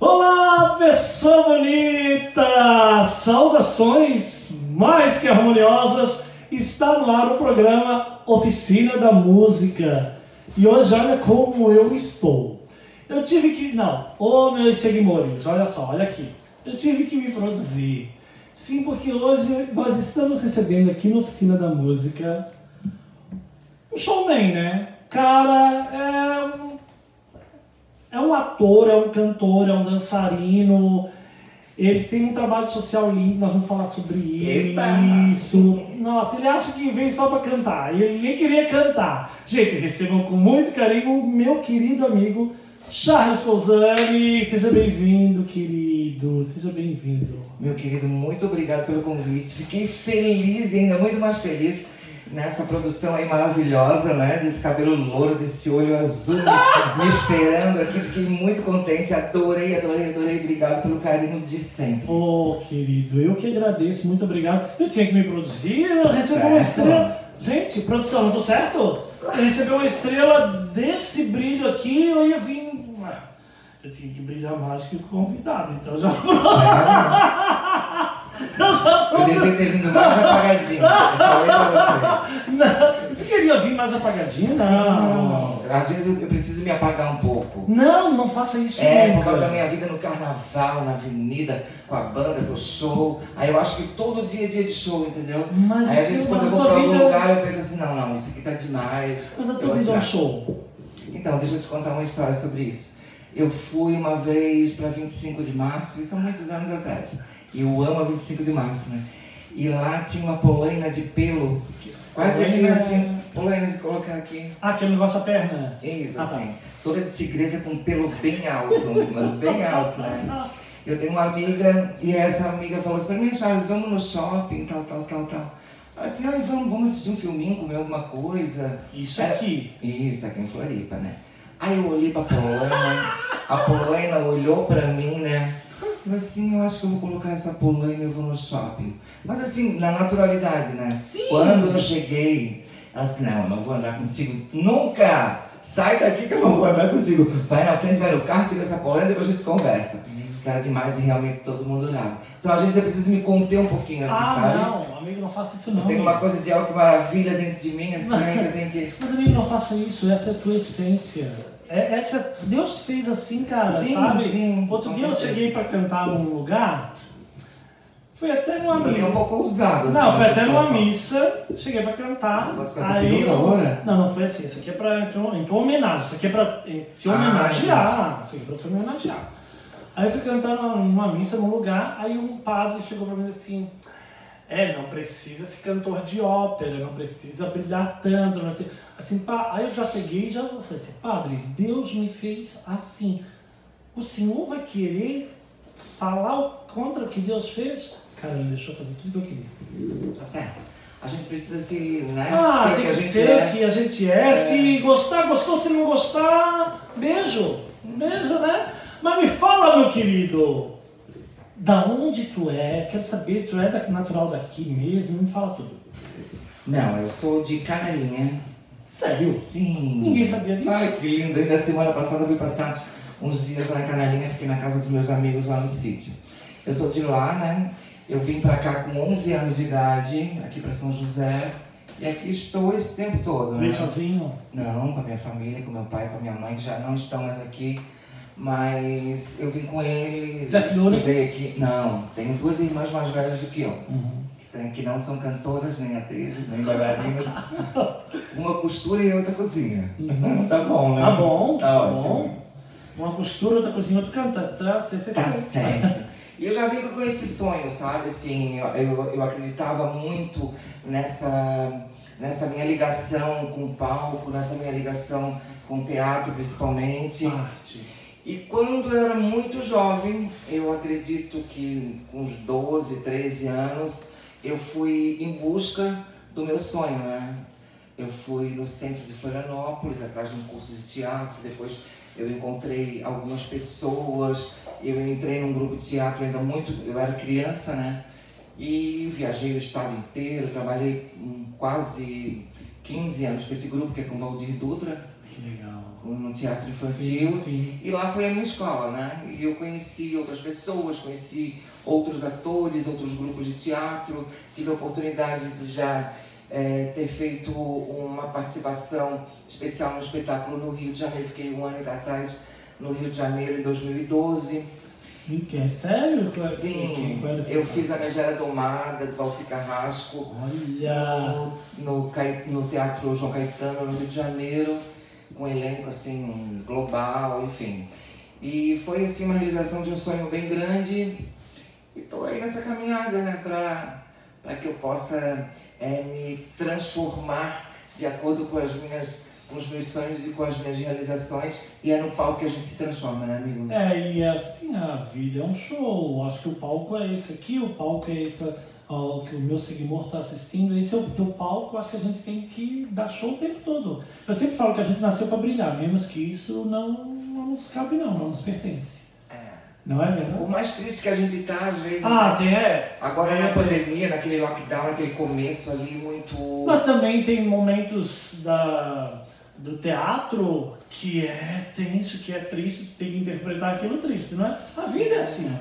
Olá, pessoa bonita! Saudações mais que harmoniosas! Está no ar o programa Oficina da Música. E hoje, olha como eu estou. Eu tive que. Não, ô meus seguidores, olha só, olha aqui. Eu tive que me produzir. Sim, porque hoje nós estamos recebendo aqui na Oficina da Música um showman, né? Cara, é um, é um ator, é um cantor, é um dançarino. Ele tem um trabalho social lindo, nós vamos falar sobre Eita! isso. Nossa, ele acha que vem só pra cantar. e Ele nem queria cantar. Gente, recebam com muito carinho o meu querido amigo Charles Pousani. Seja bem-vindo, querido. Seja bem-vindo. Meu querido, muito obrigado pelo convite. Fiquei feliz e ainda muito mais feliz nessa produção aí maravilhosa, né? Desse cabelo louro, desse olho azul me esperando aqui. Fiquei muito contente. Adorei, adorei, adorei. Obrigado pelo carinho de sempre. Oh, querido, eu que agradeço, muito obrigado. Eu tinha que me produzir, eu recebi uma estrela. Gente, produção, não tô certo? Eu recebi uma estrela desse brilho aqui, eu ia vir. Eu tinha que brilhar mais que o convidado, então já. eu já Eu devia ter vindo mais apagadinho. Eu falei pra vocês. Não, tu queria vir mais apagadinho? Não. Não, às vezes eu- eu preciso me apagar um pouco. Não, não faça isso É, nunca. por causa da minha vida no carnaval, na avenida, com a banda, com o show. Aí eu acho que todo dia é dia de show, entendeu? Mas Aí às vezes quando eu vou pra algum vida- lugar eu penso assim, não, não, isso aqui tá demais. Mas a eu tua vou vida é um show. Então, deixa eu te contar uma história sobre isso. Eu fui uma vez pra 25 de março, isso há muitos anos atrás. E eu amo a 25 de março, né? E lá tinha uma polaina de pelo, quase aqui assim, polaina de colocar aqui. Ah, aquele negócio da perna. Isso, Ah, tá. assim. Toda de tigresa com pelo bem alto, mas bem alto, né? Eu tenho uma amiga e essa amiga falou assim pra mim, Charles, vamos no shopping, tal, tal, tal, tal. Assim, ai, vamos, vamos assistir um filminho, comer alguma coisa. Isso Era- aqui. Isso, aqui em Floripa, né? Aí eu olhei pra Polaina, a Polaina olhou pra mim, né? Eu assim, eu acho que eu vou colocar essa Polaina e eu vou no shopping. Mas assim, na naturalidade, né? Sim. Quando eu cheguei, ela disse, não, não vou andar contigo nunca! Sai daqui que eu não vou andar contigo. Vai na frente, vai no carro, tira essa Polaina e depois a gente conversa. Porque era demais e realmente todo mundo olhava. Então às vezes eu preciso me conter um pouquinho, assim, ah, sabe? não, amigo, não faça isso não. Tem uma coisa de algo que maravilha dentro de mim, assim, ainda tem que... Mas amigo, não faça isso, essa é a tua essência. É, essa, Deus fez assim, cara, Sim, sabe? sim, Outro dia eu certeza. cheguei pra cantar num lugar, foi até numa é um missa. pouco ousado, assim. Não, foi até numa missa, cheguei pra cantar. Essa aí eu- loura? Não, não foi assim, isso aqui é tua- em tua homenagem, isso aqui é pra eh, te Ah, homenagear. isso aqui é pra te homenagear. Aí eu fui cantar numa, numa missa num lugar, aí um padre chegou pra mim assim. É, não precisa ser cantor de ópera, não precisa brilhar tanto, não. Assim, pá, aí eu já cheguei e já falei assim, padre, Deus me fez assim. O senhor vai querer falar o contra o que Deus fez? Cara, ele deixou fazer tudo que eu queria. Tá certo. A gente precisa se, né? Ah, ser o tem que gente ser é. o que a gente é. Se gostar, gostou. Se não gostar, beijo. Beijo, né? Mas me fala, meu querido. Da onde tu é? Quero saber, tu é da- natural daqui mesmo? Me fala tudo. Não, eu sou de Canalinha. Sério? Sim. Ninguém sabia disso. Ai, que lindo. Ainda semana passada eu fui passar uns dias lá em Canalinha, fiquei na casa dos meus amigos lá no sítio. Eu sou de lá, né? Eu vim pra cá com 11 anos de idade, aqui pra São José. E aqui estou esse tempo todo, né? Veio sozinho? Não, com a minha família, com meu pai, com a minha mãe, que já não estão mais aqui. Mas eu vim com eles. Estudei aqui. Não, tenho duas irmãs mais velhas do que eu. Uhum. Que, não são cantoras, nem atrizes, nem bailarinas. Uma costura e outra cozinha. tá bom, né? Tá bom, Tá tá ótimo. bom. Uma costura, outra cozinha, outro canta. Tá, cê, cê, Tá cê. certo. E eu já vim com esse sonho, sabe? Assim, eu, eu, eu acreditava muito nessa, nessa minha ligação com o palco, nessa minha ligação com o teatro, principalmente. Arte. E quando eu era muito jovem, eu acredito que com uns 12, 13 anos, eu fui em busca do meu sonho, né? Eu fui no centro de Florianópolis, atrás de um curso de teatro, depois eu encontrei algumas pessoas, eu entrei num grupo de teatro ainda muito, eu era criança, né? E viajei o estado inteiro, trabalhei hum, quase 15 anos com esse grupo, que é com o Valdir Dutra. Que legal. no teatro infantil. Sim, sim. E lá foi a minha escola, né? E eu conheci outras pessoas, conheci outros atores, outros grupos de teatro. Tive a oportunidade de já é, ter feito uma participação especial no espetáculo no Rio de Janeiro. Fiquei um ano em cartaz no Rio de Janeiro em 2012. É sério? Qual- Sim, qual era o eu fiz a Megera Domada, do Valci Carrasco, Olha! no, no, no Teatro João Caetano, no Rio de Janeiro, com um elenco assim, global, enfim. E foi assim uma realização de um sonho bem grande e tô aí nessa caminhada, né, pra, pra que eu possa é, me transformar de acordo com as minhas com os meus sonhos e com as minhas realizações e é no palco que a gente se transforma, né, amigo? É, e assim, a vida é um show. Acho que o palco é esse aqui, o palco é esse ó, que o meu seguidor está assistindo. Esse é o teu palco, acho que a gente tem que dar show o tempo todo. Eu sempre falo que a gente nasceu para brilhar, menos que isso não, não nos cabe não, não nos pertence. É. Não é O verdade? mais triste que a gente tá, às vezes, Ah, tem, é. Agora É, na é. pandemia, naquele lockdown, naquele começo ali muito. Mas também tem momentos da, do teatro que é tenso, que é triste, tem que interpretar aquilo triste, não é? A vida é assim.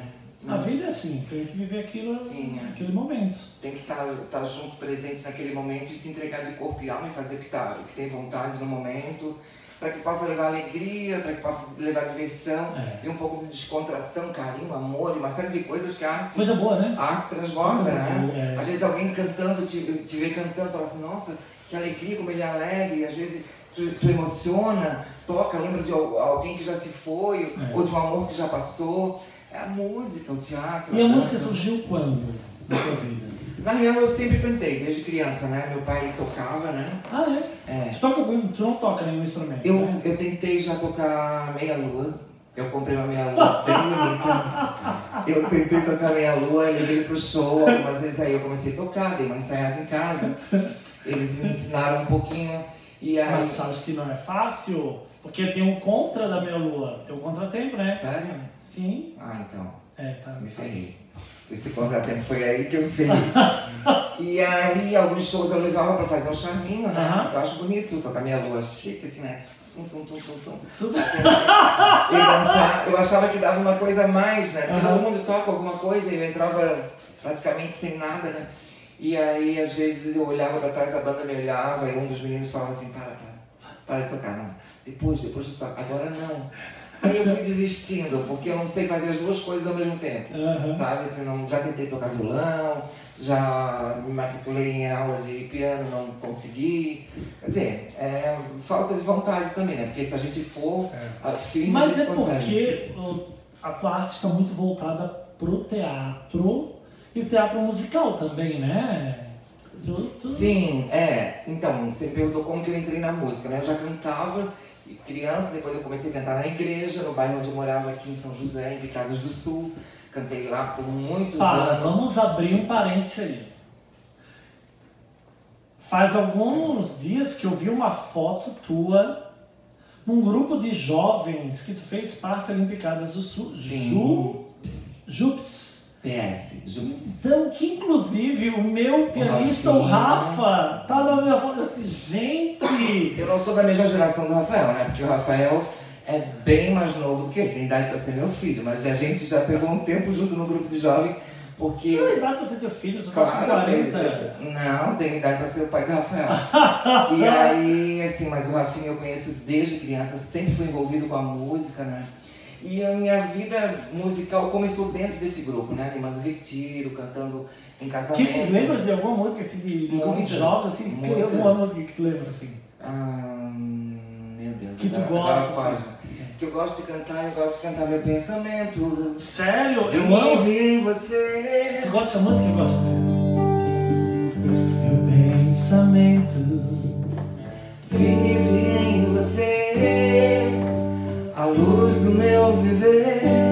A vida é assim, tem que viver aquilo, Sim, é. aquele momento. Tem que estar tá, junto, presente naquele momento e se entregar de corpo e alma e fazer o que, tá, o que tem vontade no momento, para que possa levar alegria, para que possa levar diversão É. e um pouco de descontração, carinho, amor e uma série de coisas que a arte, Coisa boa, né? a arte transborda, né? é. Às vezes alguém cantando, te, te vê cantando, fala assim, nossa, que alegria, como ele é alegre, e às vezes tu, tu emociona, toca, lembra de al- alguém que já se foi, É. ou de um amor que já passou. É a música, o teatro. E a dança. música surgiu quando na tua vida? Na real, eu sempre cantei, desde criança, né? Meu pai tocava, né? Ah, é? É. Tu, toca, tu não toca nenhum instrumento, Eu, né? eu tentei já tocar meia-lua. Eu comprei uma meia-lua bem bonita. Eu tentei tocar meia-lua, levei pro show. Algumas vezes aí eu comecei a tocar, dei uma ensaiada em casa. Eles me ensinaram um pouquinho. E aí. Mas tu sabes que não é fácil, porque tem um contra da minha lua, tem um contratempo, né? Sério? Sim. Ah, então. É, tá. Me ferrei. Esse contratempo foi aí que eu me ferrei. e aí, alguns shows eu levava pra fazer um charminho, né? Aham. Eu acho bonito tocar minha lua chique, assim, né? Tum, tum, tum, tum, tum. Tudo. E dançar, eu achava que dava uma coisa a mais, né? Porque Aham. todo mundo toca alguma coisa e eu entrava praticamente sem nada, né? E aí, às vezes, eu olhava pra trás, a banda me olhava e um dos meninos falava assim, para, para, para de tocar, não. Depois, depois tu toca, agora não. Aí eu fui desistindo, porque eu não sei fazer as duas coisas ao mesmo tempo. Aham. Sabe, assim, não, já tentei tocar violão, já me matriculei em aula de piano, não consegui. Quer dizer, é falta de vontade também, né? Porque se a gente for a firme, a Mas gente é consegue. porque a tua arte está muito voltada pro teatro e o teatro musical também, né? Sim, é. Então, você me perguntou como que eu entrei na música, né? Eu já cantava criança, depois eu comecei a cantar na igreja, no bairro onde eu morava aqui em São José, em Picadas do Sul. Cantei lá por muitos Tá, anos. vamos abrir um parênteses aí. Faz alguns dias que eu vi uma foto tua num grupo de jovens que tu fez parte ali em Picadas do Sul. Sim. Ju, Jups. PS, Jus. Então, que inclusive o meu pianista, o. Rafa, tá na minha foto assim, gente! Eu não sou da mesma geração do Rafael, né? Porque o Rafael é bem mais novo do que ele, tem idade para ser meu filho, mas a gente já pegou um tempo junto no grupo de jovem, porque. Que idade pra ter teu filho? Tu tá com Claro, tem, 40. não, tem idade para ser o pai do Rafael. e aí, assim, mas o Rafinha eu conheço desde criança, sempre fui envolvido com a música, né? E a minha vida musical começou dentro desse grupo, né? Animando retiro, cantando em casamento. Que, lembras de alguma música assim de, grupo de Muitas, jovens assim? Muitas. alguma música que tu lembra assim? Ah, meu Deus. Que tu gosta, foge. Que eu gosto de cantar, eu gosto de cantar meu pensamento. Sério? Eu Eu amo. amo em você. Tu gosta dessa música? Eu gosto assim. Meu pensamento Vive em você. Luz do meu viver,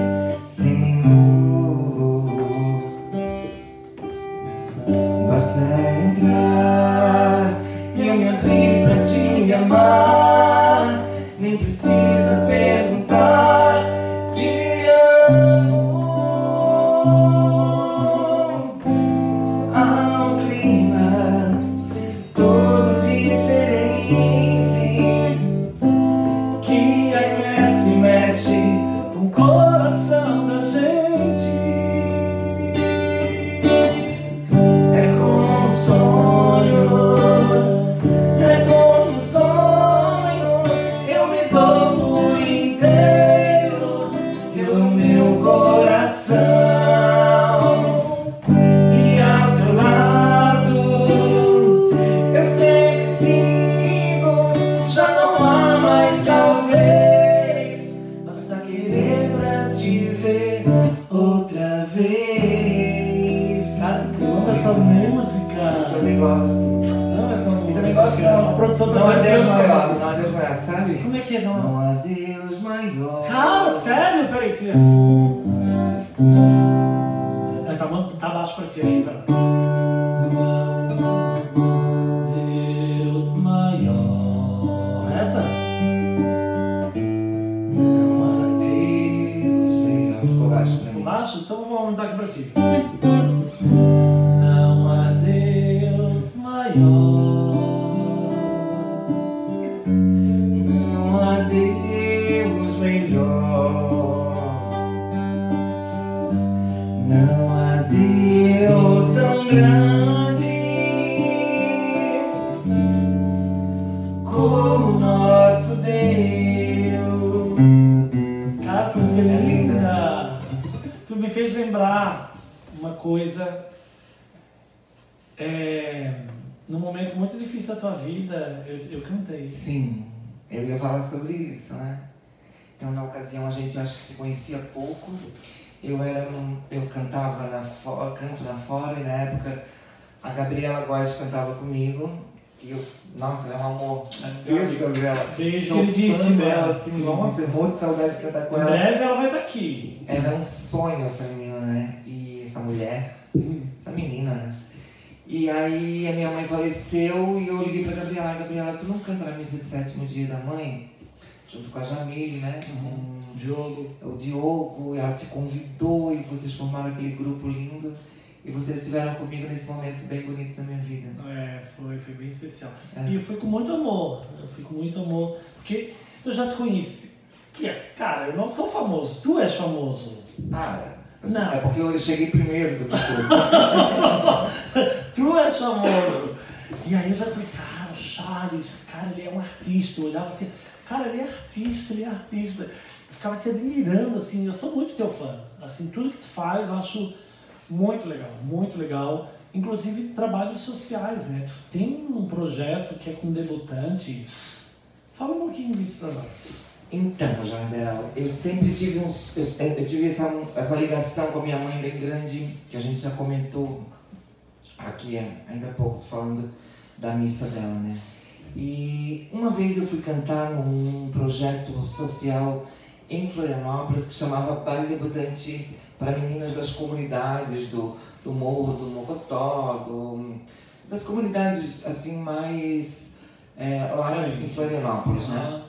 A produção tá Não há fazendo Deus maior, não há Deus maior, sabe? Como é que é? Não, Não há Deus maior. Cara, sério? Peraí. Que... É, tá, tá baixo pra ti aqui, pera. Deus maior. Essa? Não há Deus melhor. Ficou baixo pra Ficou mim. baixo? Então vamos aumentar aqui pra ti. Da tua vida, eu, eu cantei. Sim, eu ia falar sobre isso, né? Então, na ocasião, a gente acho que se conhecia pouco. Eu era um, eu cantava na fo- canto na fora e na época a Gabriela Góes cantava comigo. E eu, nossa, ela é um amor. Beijo, Gabriela. Beijo, Sou fã dela, assim, nossa, eu morro de saudade de cantar com Em ela. breve ela vai estar aqui. Ela é um sonho, essa menina, né? E essa mulher, essa menina, né? E aí a minha mãe faleceu e eu liguei pra Gabriela. Gabriela, tu não canta na missa de sétimo dia da mãe? Junto com a Jamile, né? Com Diogo. o Diogo, ela te convidou e vocês formaram aquele grupo lindo. E vocês estiveram comigo nesse momento bem bonito da minha vida. É, foi, foi bem especial. É. E eu fui com muito amor. Eu fui com muito amor. Porque eu já te conheci. Que é, cara, eu não sou famoso. Tu és famoso. Para. Não. É porque eu cheguei primeiro do que tu. Tu és famoso. E aí eu já falei, cara, o Charles, cara, ele é um artista. Eu olhava assim, cara, ele é artista, ele é artista. Eu ficava te admirando, assim, eu sou muito teu fã. Assim, tudo que tu faz eu acho muito legal, muito legal. Inclusive trabalhos sociais, né? Tu tem um projeto que é com debutantes. Fala um pouquinho disso pra nós. Então, Jardel, eu sempre tive uns. Eu, eu tive essa, essa ligação com a minha mãe bem grande, que a gente já comentou aqui é, ainda há pouco, falando da missa dela, né? E uma vez eu fui cantar num projeto social em Florianópolis que chamava Baile Debutante para meninas das comunidades do, do Morro, do Mocotó, do, das comunidades assim mais é, lá em Florianópolis, né?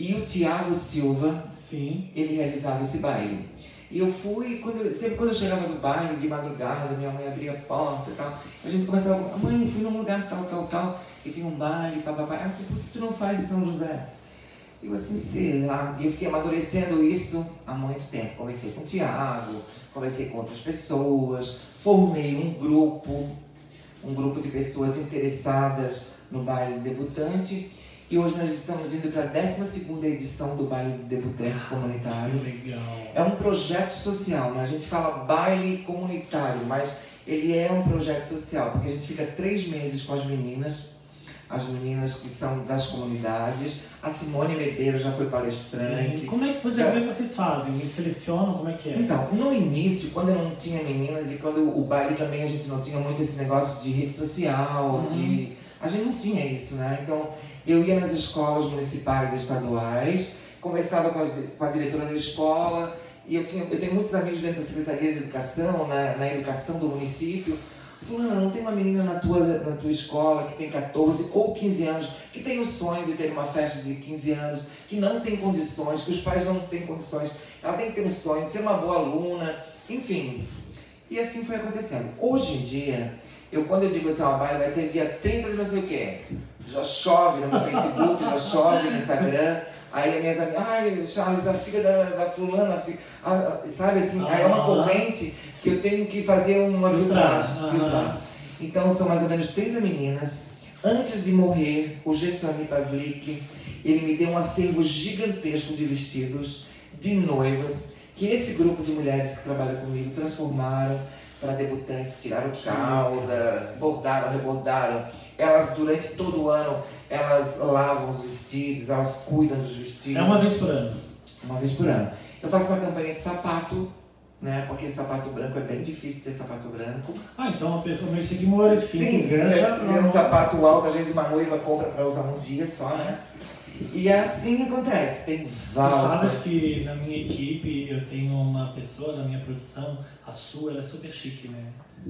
E o Tiago Silva, Sim. ele realizava esse baile. E eu fui, quando, eu- sempre quando eu chegava do baile, de madrugada, minha mãe abria a porta e tal, a gente começava, mãe, fui num lugar tal, tal, tal, e tinha um baile, papapá. Ela disse, por que tu não faz em São José? Eu assim, sei lá, e eu fiquei amadurecendo isso há muito tempo. Conversei com o Tiago, conversei com outras pessoas, formei um grupo, um grupo de pessoas interessadas no baile debutante. E hoje nós estamos indo para a 12 edição do baile debutante comunitário. Legal. É um projeto social, né? A gente fala baile comunitário, mas ele é um projeto social, porque a gente fica três meses com as meninas, as meninas que são das comunidades. A Simone Medeiros já foi palestrante. Sim. Como é que, exemplo, como é que vocês fazem? Eles selecionam? Como é que é? Então, no início, quando eu não tinha meninas e quando o baile também a gente não tinha muito esse negócio de rede social, Uhum. de. A gente não tinha isso, né? Então, eu ia nas escolas municipais e estaduais, conversava com, as- com a diretora da escola, e eu, tinha, eu tenho muitos amigos dentro da Secretaria de Educação, na, na educação do município. Fulano, não tem uma menina na tua, na tua escola que tem 14 ou 15 anos, que tem o sonho de ter uma festa de 15 anos, que não tem condições, que os pais não têm condições. Ela tem que ter um sonho ser uma boa aluna, enfim. E assim foi acontecendo. Hoje em dia, eu quando eu digo assim, ó, vai ser dia 30 de não sei o quê, já chove no meu Facebook, já chove no Instagram. Aí as minhas amigas, ai, Charles, a filha da, da fulana, a fi- a- a- sabe assim, aí é uma Ah. corrente que eu tenho que fazer uma Filtrar. filtragem. Aham. filtrar. Então são mais ou menos 30 meninas. Antes de morrer, o Gessoni Pavlik, ele me deu um acervo gigantesco de vestidos de noivas, que esse grupo de mulheres que trabalha comigo transformaram para debutantes, tiraram cauda, bordaram, rebordaram. Elas, durante todo o ano, elas lavam os vestidos, elas cuidam dos vestidos. É uma vez por ano. Uma vez por ano. Eu faço uma campanha de sapato, né? Porque sapato branco é bem difícil ter sapato branco. Ah, então uma pessoa meio seguidora, Sim, assim, que você já- tem um sapato alto, às vezes uma noiva compra pra usar um dia só, né? E é assim que acontece. Tem Tu valsa. sabes que na minha equipe eu tenho uma pessoa na minha produção, a Su, ela é super chique, né?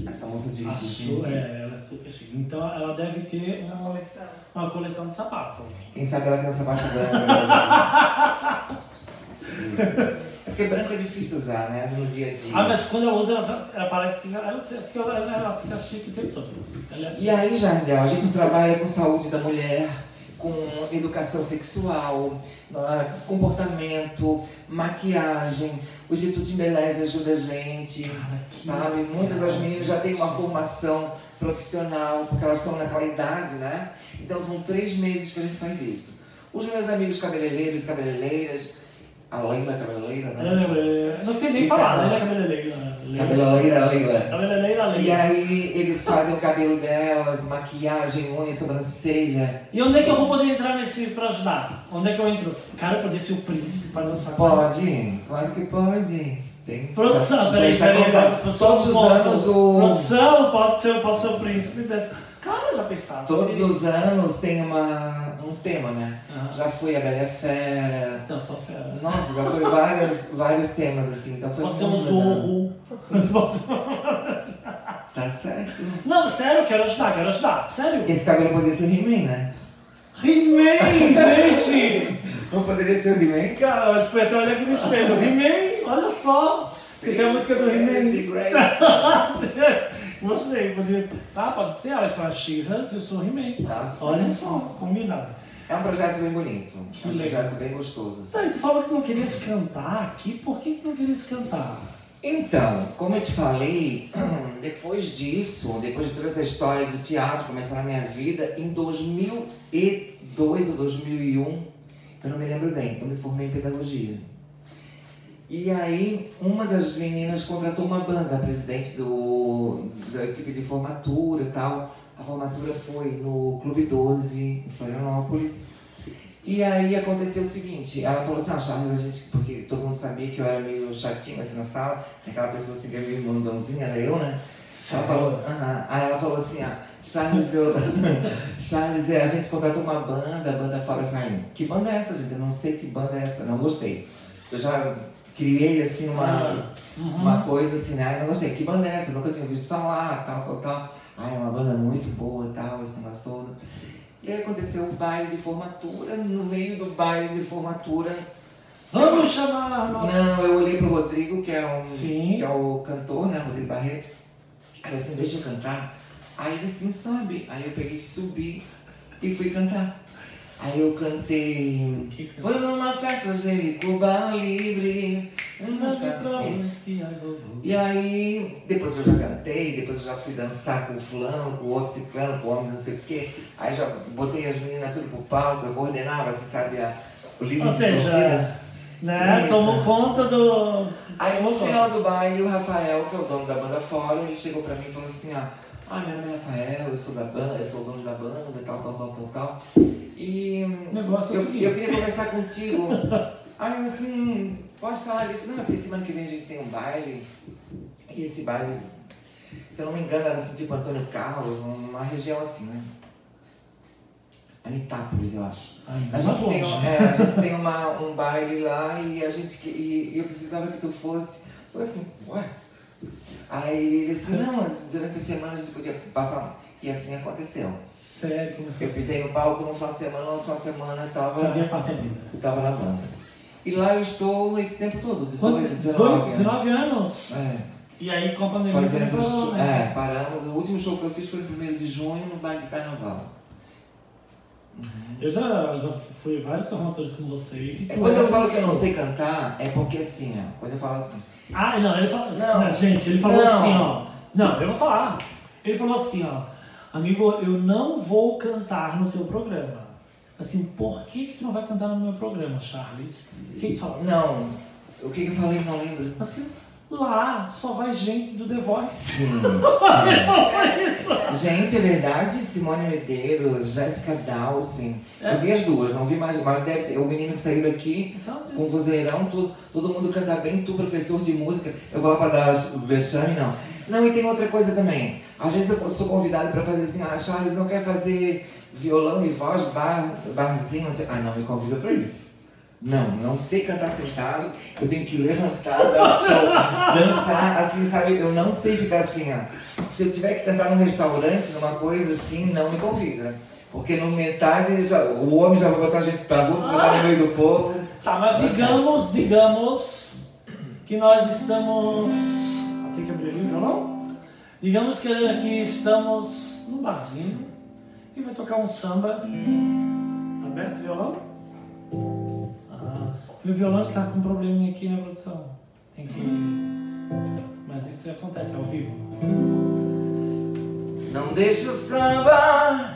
Essa moça A dirige. Su, é, ela é super chique. Então ela deve ter Uma uma, coleção. uma coleção de sapato. Quem sabe ela tem um sapato branco. né? Isso. É porque branco é difícil usar, né? No dia a dia. Ah, mas quando ela usa, ela, já- ela parece assim, ela fica, ela, ela fica chique o tempo todo. Ela é assim. E aí, Jardel, a gente trabalha com saúde da mulher, com educação sexual, ah, comportamento, maquiagem. O Instituto de Beleza ajuda a gente, Cara, sabe? Muitas das meninas já têm uma formação profissional, porque elas estão naquela idade, né? Então são três meses que a gente faz isso. Os meus amigos cabeleireiros e cabeleireiras, a Leila cabeleireira, né? Ela é- Não sei nem E falar, cada- né? Cabeleireira. né? Cabeleireira, Leila. Cabeleireira, E Leila. aí eles fazem o cabelo delas, maquiagem, unha, sobrancelha. E onde é que eu vou poder entrar nesse pra ajudar? Onde é que eu entro? Cara, eu poder ser o príncipe pra dançar com. Pode, claro que pode. Tem. Produção, peraí, peraí, Todos os anos o. Produção, pode ser, eu posso ser o príncipe dessa. Cara, já pensasse. Todos os anos tem uma, um tema, né? Aham. Já foi a Bela Fera. Então, sou fera. Nossa, já foi várias, vários temas assim. Então foi ser um zorro. Tá certo. Não, sério, quero ajudar, quero ajudar. Sério. Esse cabelo poderia ser He-Man, né? He-Man, gente! Não poderia ser o He-Man? Cara, fui até olhar aqui no espelho. He-Man, olha só. Tem a música do He-Man. Gostei, podia ser. Tá, pode ser. Elas são as She-Ras, eu sou He-Man. Tá. Olha só, combinado. É um projeto bem bonito. Que é um legal. projeto bem gostoso. assim. Tá, e tu falou que não querias cantar aqui, por que que não querias cantar? Então, como eu te falei, depois disso, depois de toda essa história do teatro começar na minha vida, em 2002 ou 2001, eu não me lembro bem, eu me formei em pedagogia. E aí, uma das meninas contratou uma banda, a presidente do, da equipe de formatura e tal. A formatura foi no Clube 12, em Florianópolis. E aí aconteceu o seguinte, ela falou assim, ah, Charles, a gente, porque todo mundo sabia que eu era meio chatinho assim na sala, aquela pessoa assim que é meio mandãozinha, era eu, né? Ela falou, aham. Aí ela falou assim, ah, Charles, eu. Charles, é, a gente contratou uma banda, a banda fala assim, "Ai, que banda é essa, gente? Eu não sei que banda é essa, não gostei. Eu já criei assim uma, Uhum. uma coisa assim, né? Não gostei, que banda é essa? Nunca tinha visto falar, tal, tal, tal. Ai, é uma banda muito boa, tal, esse negócio todo. E aí aconteceu o baile de formatura, no meio do baile de formatura, Vamos chamar nossa. não, eu olhei pro Rodrigo, que é, um, Sim. que é o cantor, né? Rodrigo Barreto. Aí assim, deixa eu cantar. Aí ele assim, sabe? Aí eu peguei, subi e fui cantar. Aí eu cantei. Que que Foi numa festa de Cuba agogou. E aí, depois eu já cantei, depois eu já fui dançar com o fulano, com o outro ciclano, com o homem, não sei o quê. Aí já botei as meninas tudo pro palco, eu coordenava, você sabe, a, o livro Ou de torcida. seja, né, Isso. tomou conta do. Aí no final do baile, o Rafael, que é o dono da banda Fórum, ele chegou pra mim e falou assim, ah, ah, meu nome é Rafael, eu sou da banda, eu sou o dono da banda, tal, tal, tal, tal, tal. E negócio é eu, eu queria conversar contigo. Aí eu assim, pode falar disso? Não, é porque semana que vem a gente tem um baile. E esse baile, se eu não me engano, era assim, tipo Antônio Carlos, uma região assim, né? Anitápolis, eu acho. Ai, A mais gente tem, um, é, a gente tem uma, um baile lá e a gente e, e eu precisava que tu fosse. Eu assim, ué. Aí ele assim, não, durante a semana a gente podia passar. E assim aconteceu. Sério, Eu assim. pisei no palco no final de semana, no final de semana eu tava, Fazia parte da vida. tava na banda. E lá eu estou esse tempo todo, 18, Quantos? 19, 19, 19 anos. É, E aí com a pandemia fazendo, parou, né? é, paramos. O último show que eu fiz foi no 1 de junho no baile de carnaval. Uhum. Eu já, já fui vários formatores com vocês. É, quando eu falo que eu não sei cantar, é porque assim, ó, quando eu falo assim, Ah, não, ele falou. Não. Não, gente, ele falou Não. assim, ó. Não, eu vou falar. Ele falou assim, ó. Amigo, eu não vou cantar no teu programa. Assim, por que, que tu não vai cantar no meu programa, Charles? O que, que tu fala? não, o que que eu falei, não lembro. Assim, Lá só vai gente do The Voice. Sim. Isso. Gente, é verdade, Simone Medeiros, Jéssica Dawson. É. Eu vi as duas, não vi mais, mas deve ter. O menino que saiu daqui Então, com vozeirão, todo, todo mundo canta bem, tu professor de música. Eu vou lá pra dar o vexame, não. Não, e tem outra coisa também. Às vezes eu sou convidado pra fazer assim, ah, Charles não quer fazer violão e voz, bar, barzinho, não sei. Ah, não, me convida pra isso. Não, não sei cantar sentado, eu tenho que levantar, dar show, dançar, assim, sabe? Eu não sei ficar assim, ó. Se eu tiver que cantar num restaurante, numa coisa assim, não me convida. Porque no metade, já, o homem já vai botar a gente pra rua, botar no meio do povo. Tá, mas digamos, digamos que nós estamos. Tem que abrir ali o violão? Digamos que, que estamos num barzinho e vai tocar um samba. Tá aberto o violão? E o violão tá com um probleminha aqui na produção. Tem que. Mas isso acontece ao vivo. Não deixe o samba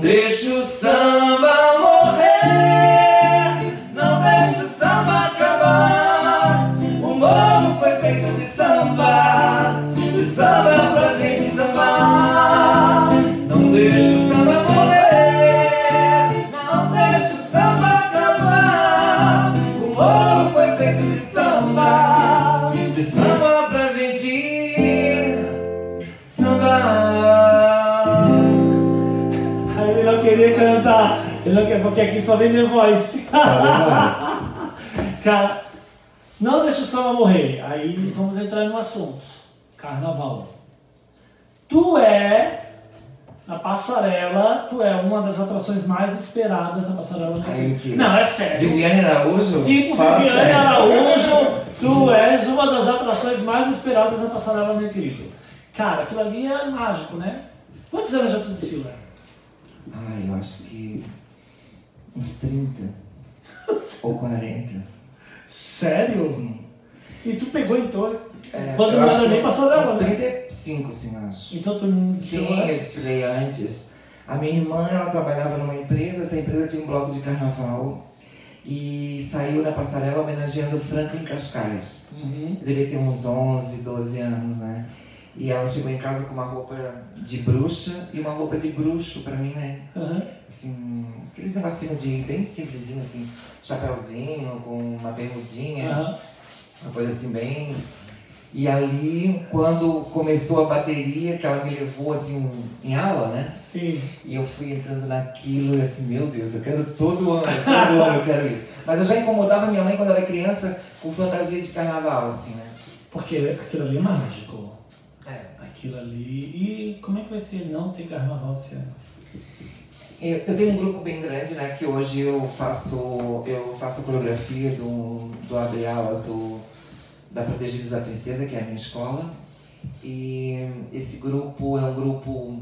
Não porque aqui só vem The Voice. Cara, não deixa o samba morrer. Aí vamos entrar no assunto. Carnaval. Tu é, na passarela, tu é uma das atrações mais esperadas da passarela mentira. Não, é sério. Viviane Araújo? Tipo Fala Viviane sério. Araújo, tu és uma das atrações mais esperadas da passarela, meu querido. Cara, aquilo ali é mágico, né? Quantos anos já tu desceu, né? Ai, eu acho que uns 30 ou 40. Sério? Sim. E tu pegou então, É, quando eu não era que nem passarela, uns né? 35, sim, acho. Então tu não Sim, eu antes? desfilei antes. A minha irmã, ela trabalhava numa empresa, essa empresa tinha um bloco de carnaval e saiu na passarela homenageando Franklin Cascais. Uhum. Devia ter uns 11, 12 anos, né? E ela chegou em casa com uma roupa de bruxa e uma roupa de bruxo pra mim, né? Aham. Assim, aqueles negocinhos de bem simplesinho, assim, chapéuzinho com uma bermudinha. Aham. Uma coisa assim bem. E ali, quando começou a bateria, que ela me levou assim em aula, né? Sim. E eu fui entrando naquilo e assim, meu Deus, eu quero todo ano, todo ano eu quero isso. Mas eu já incomodava minha mãe quando era criança com fantasia de carnaval, assim, né? Porque aquilo ali é mágico. É. Aquilo ali. E como é que vai ser não ter carnaval esse ano? Eu, eu tenho um grupo bem grande, né? Que hoje eu faço, eu faço a coreografia do, do Abre Alas do, da Protegidos da Princesa, que é a minha escola. E esse grupo é um grupo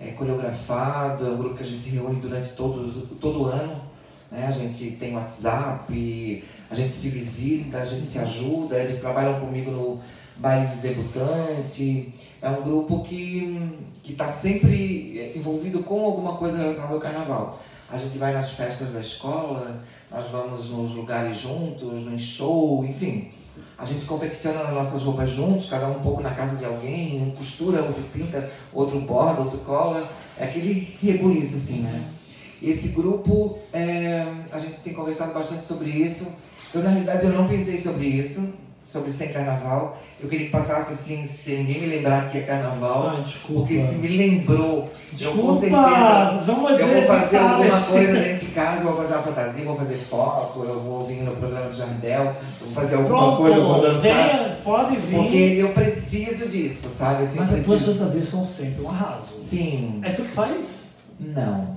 é, coreografado, é um grupo que a gente se reúne durante todos, todo o ano. Né? A gente tem WhatsApp, a gente se visita, a gente se ajuda. Eles trabalham comigo no, baile de debutante. É um grupo que está sempre envolvido com alguma coisa relacionada ao carnaval. A gente vai nas festas da escola, nós vamos nos lugares juntos, no show, enfim. A gente confecciona as nossas roupas juntos, cada um um pouco na casa de alguém, um costura, outro pinta, outro borda, outro cola. É aquele rebuliço, assim, né? Esse grupo, é, a gente tem conversado bastante sobre isso. Eu, na realidade, eu não pensei sobre isso sobre sem carnaval. Eu queria que passasse assim, se ninguém me lembrar que é carnaval. Ah. Porque se me lembrou, desculpa, eu com certeza vamos dizer, eu vou fazer alguma coisa dentro de casa, eu vou fazer uma fantasia, vou fazer foto, eu vou vir no programa de Jardel, vou fazer alguma Pronto, coisa, eu vou dançar. Venha, pode vir. Porque eu preciso disso, sabe? Assim, Mas as tuas fantasias são sempre um arraso. Sim. É tu que faz? Não.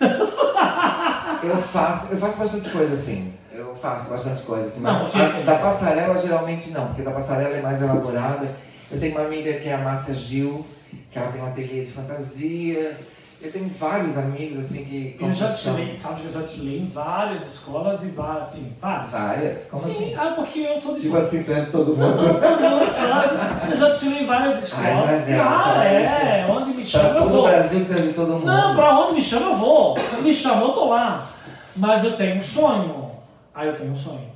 eu faço, eu faço bastante coisa assim. Eu faço bastante coisa assim, mas Não, porque- a- da passarela geralmente não, porque da passarela é mais elaborada. Eu tenho uma amiga que é a Márcia Gil, que ela tem um ateliê de fantasia. Eu tenho vários amigos assim que. Eu já te leio, sabe que eu já te leio em várias escolas e várias, assim, várias. Várias? Como Sim, assim? ah, porque eu sou de Tipo assim, tu é de todo Todo mundo. mundo sabe. Eu já te leio em várias escolas. já é, ah, é, isso. onde me Pra chama eu todo o vou. Brasil, tu é de todo mundo. Não, pra onde me chama eu vou. Me chamou, eu tô lá. Mas eu tenho um sonho. Ah, eu tenho um sonho.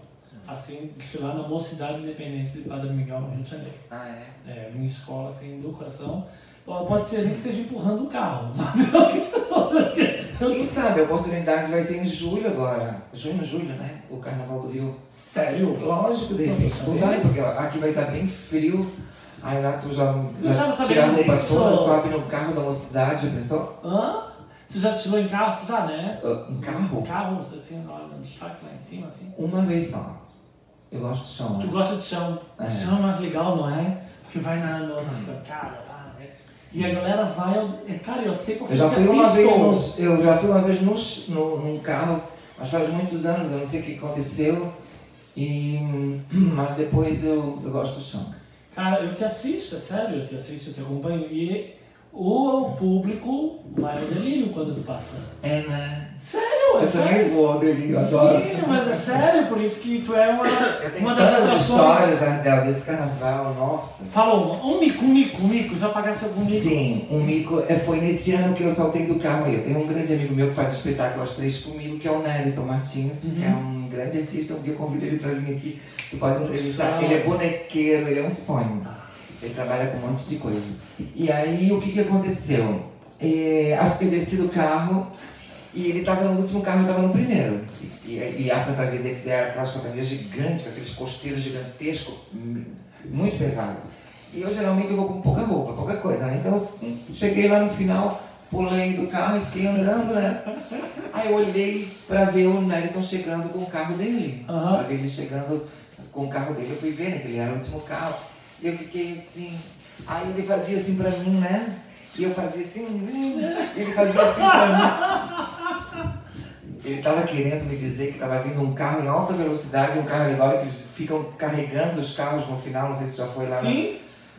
Assim, de lá na Mocidade Independente de Padre Miguel, no Rio de Janeiro. Ah, é? É, minha escola, assim, do coração. Pode ser nem que seja empurrando o carro. Quem sabe a oportunidade vai ser em julho agora. Junho, julho, né? O Carnaval do Rio. Sério? Lógico, de Não tô repente tu vai, porque aqui vai estar bem frio. Aí lá tu já, já tira a roupa toda, sobe no carro da mocidade, pensou? Hã? Tu já tirou em carro? Já, né? Ah, Em carro? Carro, assim, no destaque lá em cima, assim. Uma vez só. Eu gosto de chão. Tu né? gosta de chão. É. Chão é mais legal, não é? Porque vai na, no, na cara, vai, né? E a galera vai. é, Cara, eu sei porque Eu já fui uma vez assisto. no, eu já fui uma vez no, no, num carro, mas faz muitos anos, eu não sei o que aconteceu. E, mas depois eu, eu gosto do chão. Cara, eu te assisto, é sério, eu te assisto, eu te acompanho. E o público vai ao delírio quando tu passa. É, né? Sério, é sério. vou ao delírio, Sim, mas é sério, por isso que tu é uma, Eu tenho uma das atrações. histórias, Jardel, desse carnaval, nossa. Fala uma, um mico, um mico, um mico, já pagasse algum mico. Sim, um mico. é, Foi nesse ano que eu saltei do carro aí. Eu tenho um grande amigo meu que faz espetáculo às três comigo, que é o Nélito Martins. Uhum. É um grande artista. Um dia eu convido ele pra vir aqui. Tu pode entrevistar. Ele é bonequeiro, ele é um sonho. Ele trabalha com um monte de coisa. E aí, o que que aconteceu? É, acho que eu desci do carro e ele tava no último carro e eu tava no primeiro. E, e a fantasia dele era aquelas fantasias gigantes, com aqueles costeiros gigantescos, hum, muito pesado. E eu geralmente eu vou com pouca roupa, pouca coisa, né? Então hum, cheguei lá no final, pulei do carro e fiquei andando, né? Aí eu olhei pra ver o Neliton chegando com o carro dele. Aham. Pra ver ele chegando com o carro dele. Eu fui ver, né? Que ele era o último carro. E eu fiquei assim. Aí ele fazia assim pra mim, né? E eu fazia assim. e ele fazia assim pra mim. Ele estava querendo me dizer que estava vindo um carro em alta velocidade, um carro alegórico, que eles ficam carregando os carros no final, não sei se já foi lá na- Sim,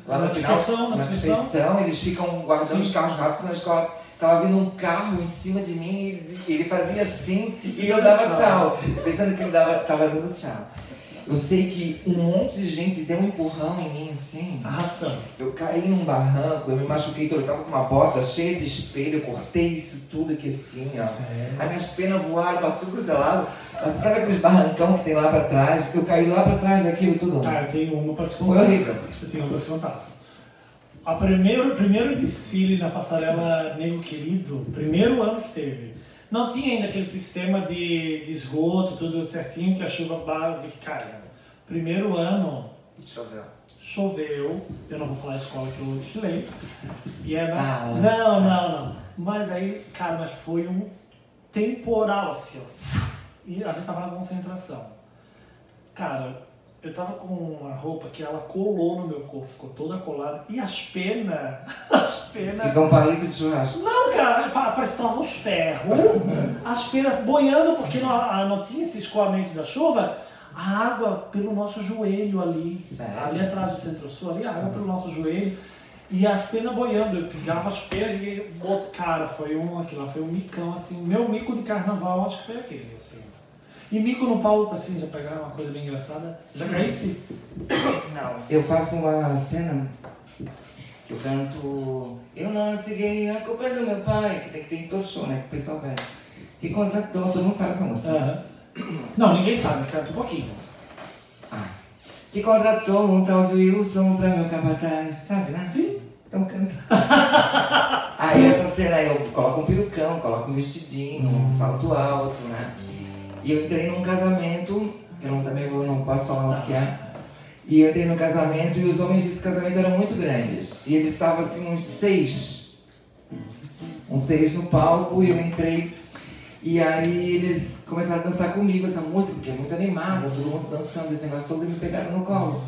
Lá no Na final, dispersão, na na dispersão, eles ficam guardando Sim. os carros rápidos na escola. Tava vindo um carro em cima de mim e ele, fazia assim e, eu dava tchau. Pensando que ele dava, tava dando tchau. Eu sei que um monte de gente deu um empurrão em mim assim. arrastando. Eu caí num barranco, eu me machuquei todo. Eu tava com uma bota cheia de espelho, eu cortei isso tudo aqui assim, ó. Aí minhas penas voaram pra tudo quanto é lado. Mas sabe aqueles barrancão que tem lá pra trás? Eu caí lá pra trás daquilo tudo. Tá, eu tenho uma pra te Foi contar. horrível. Eu tenho uma pra te contar. A primeiro, o primeiro desfile na passarela Nego Querido, primeiro ano que teve, não tinha ainda aquele sistema de, de esgoto, tudo certinho, que a chuva ba- que cai. né? Primeiro ano, Deixa eu ver. choveu, eu não vou falar a escola que eu desfilei, e era... Fala. Não, não, não. Mas aí, cara, mas foi um temporal, assim, ó. E a gente tava na concentração. Cara, eu tava com uma roupa que ela colou no meu corpo, ficou toda colada. E as penas, as penas... Fica um palito de churrasco. Não, cara, só os ferros, as penas boiando, porque não, não tinha esse escoamento da chuva, a água pelo nosso joelho ali, Sério? ali atrás do centro-sul, ali, a água pelo nosso joelho, e as penas boiando, eu pegava as penas e, cara, foi um, aquilo lá foi um micão, assim, meu mico de carnaval, acho que foi aquele, assim. E mico no palco, assim, já pegar uma coisa bem engraçada? Já caísse? Não, eu faço uma cena que eu canto Eu não gay, a culpa é do meu pai, que tem que ter em todo show, né? Que o pessoal pede. Que contratou, todo mundo sabe essa música. Não, ninguém sabe, canta um pouquinho. Ah. Que contratou um tal de Wilson pra meu capataz, sabe, né? Sim. Então canta. aí essa cena aí eu coloco um perucão, coloco um vestidinho, um salto alto, né? E eu entrei num casamento, que eu não, também vou, não posso falar onde que é. E eu entrei num casamento e os homens desse casamento eram muito grandes. E eles estavam assim uns seis. Uns seis no palco e eu entrei. E aí eles começaram a dançar comigo essa música, que é muito animada, todo mundo dançando esse negócio todo e me pegaram no colo.